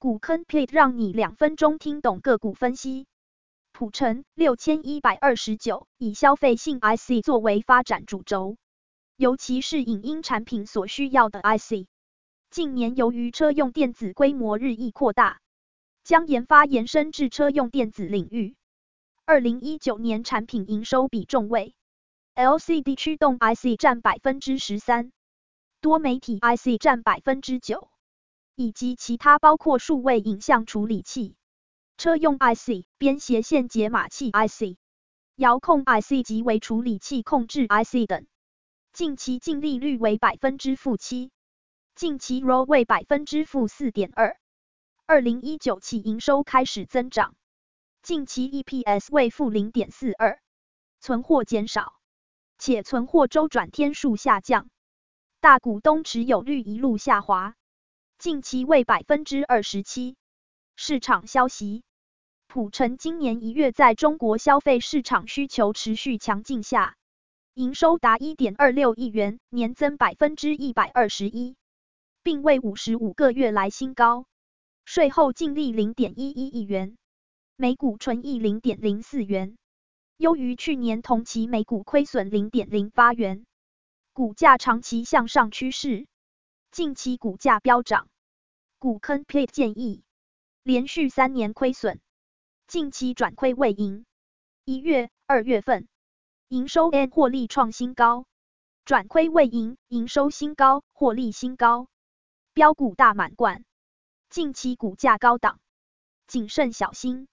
股坑 plate 让你两分钟听懂个股分析。普成六千一百二十九以消费性 IC 作为发展主轴，尤其是影音产品所需要的 IC。近年由于车用电子规模日益扩大，将研发延伸至车用电子领域。二零一九年产品营收比重为 LCD 驱动 IC 占百分之十三，多媒体 IC 占百分之九，以及其他包括数位影像处理器、车用 IC、编写线解码器 IC、遥控 IC 及微处理器控制 IC 等。近期净利率为百分之负七，近期 ROE 为百分之负四点二。二零一九起营收开始增长。近期 EPS 为负零点四二，存货减少，且存货周转天数下降，大股东持有率一路下滑，近期为百分之二十七。市场消息，普成今年一月在中国消费市场需求持续强劲下，营收达一点二六亿元，年增百分之一百二十一，并为五十五个月来新高，税后净利零点一一亿元。每股纯益零点零四元，优于去年同期每股亏损零点零八元。股价长期向上趋势，近期股价飙涨。股坑 p l a t 建议，连续三年亏损，近期转亏为盈。一月、二月份营收 n 获利创新高，转亏为盈，营收新高，获利新高，标股大满贯。近期股价高档，谨慎小心。